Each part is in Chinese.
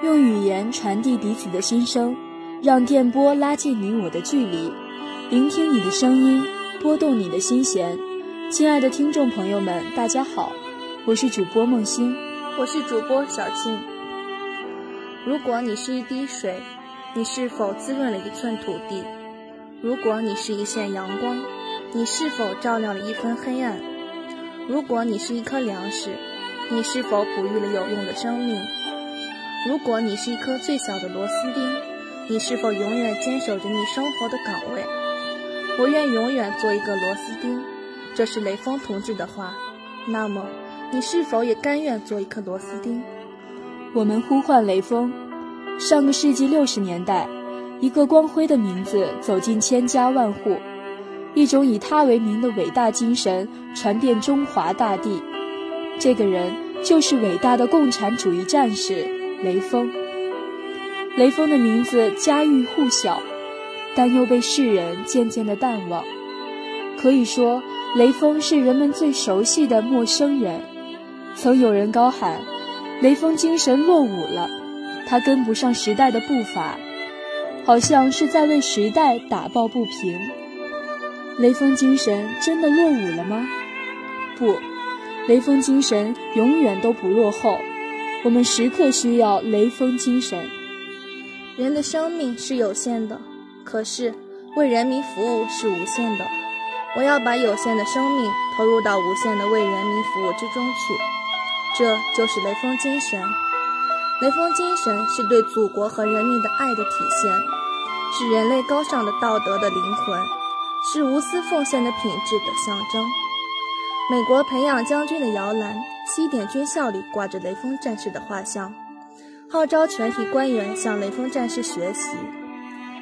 用语言传递彼此的心声，让电波拉近你我的距离，聆听你的声音，拨动你的心弦。亲爱的听众朋友们，大家好，我是主播梦欣，我是主播小静。如果你是一滴水，你是否滋润了一寸土地？如果你是一线阳光，你是否照亮了一分黑暗？如果你是一颗粮食，你是否哺育了有用的生命？如果你是一颗最小的螺丝钉，你是否永远坚守着你生活的岗位？我愿永远做一个螺丝钉，这是雷锋同志的话。那么，你是否也甘愿做一颗螺丝钉？我们呼唤雷锋。上个世纪六十年代，一个光辉的名字走进千家万户。一种以他为名的伟大精神传遍中华大地，这个人就是伟大的共产主义战士雷锋。雷锋的名字家喻户晓，但又被世人渐渐的淡忘。可以说，雷锋是人们最熟悉的陌生人。曾有人高喊：“雷锋精神落伍了，他跟不上时代的步伐，好像是在为时代打抱不平。”雷锋精神真的落伍了吗？不，雷锋精神永远都不落后。我们时刻需要雷锋精神。人的生命是有限的，可是为人民服务是无限的。我要把有限的生命投入到无限的为人民服务之中去，这就是雷锋精神。雷锋精神是对祖国和人民的爱的体现，是人类高尚的道德的灵魂。是无私奉献的品质的象征。美国培养将军的摇篮，西点军校里挂着雷锋战士的画像，号召全体官员向雷锋战士学习。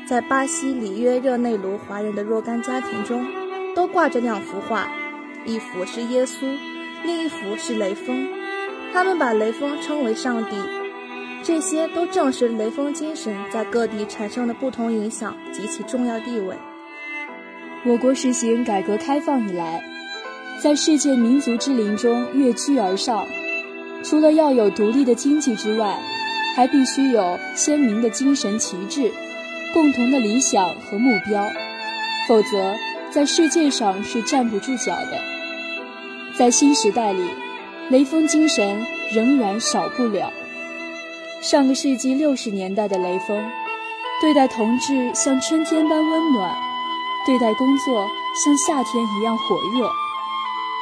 在巴西里约热内卢华人的若干家庭中，都挂着两幅画，一幅是耶稣，另一幅是雷锋。他们把雷锋称为上帝。这些都正是雷锋精神在各地产生的不同影响及其重要地位。我国实行改革开放以来，在世界民族之林中跃居而上，除了要有独立的经济之外，还必须有鲜明的精神旗帜、共同的理想和目标，否则在世界上是站不住脚的。在新时代里，雷锋精神仍然少不了。上个世纪六十年代的雷锋，对待同志像春天般温暖。对待工作像夏天一样火热，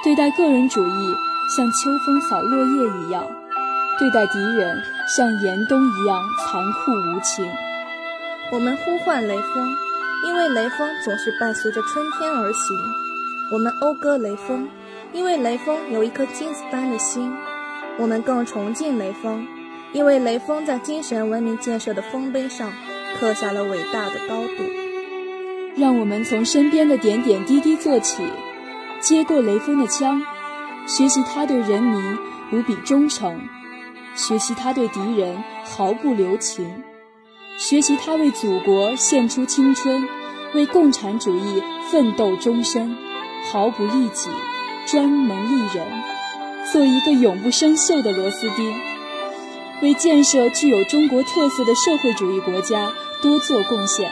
对待个人主义像秋风扫落叶一样，对待敌人像严冬一样残酷无情。我们呼唤雷锋，因为雷锋总是伴随着春天而行；我们讴歌雷锋，因为雷锋有一颗金子般的心；我们更崇敬雷锋，因为雷锋在精神文明建设的丰碑上刻下了伟大的高度。让我们从身边的点点滴滴做起，接过雷锋的枪，学习他对人民无比忠诚，学习他对敌人毫不留情，学习他为祖国献出青春，为共产主义奋斗终身，毫不利己，专门利人，做一个永不生锈的螺丝钉，为建设具有中国特色的社会主义国家多做贡献。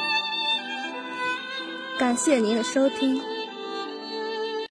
感谢您的收听。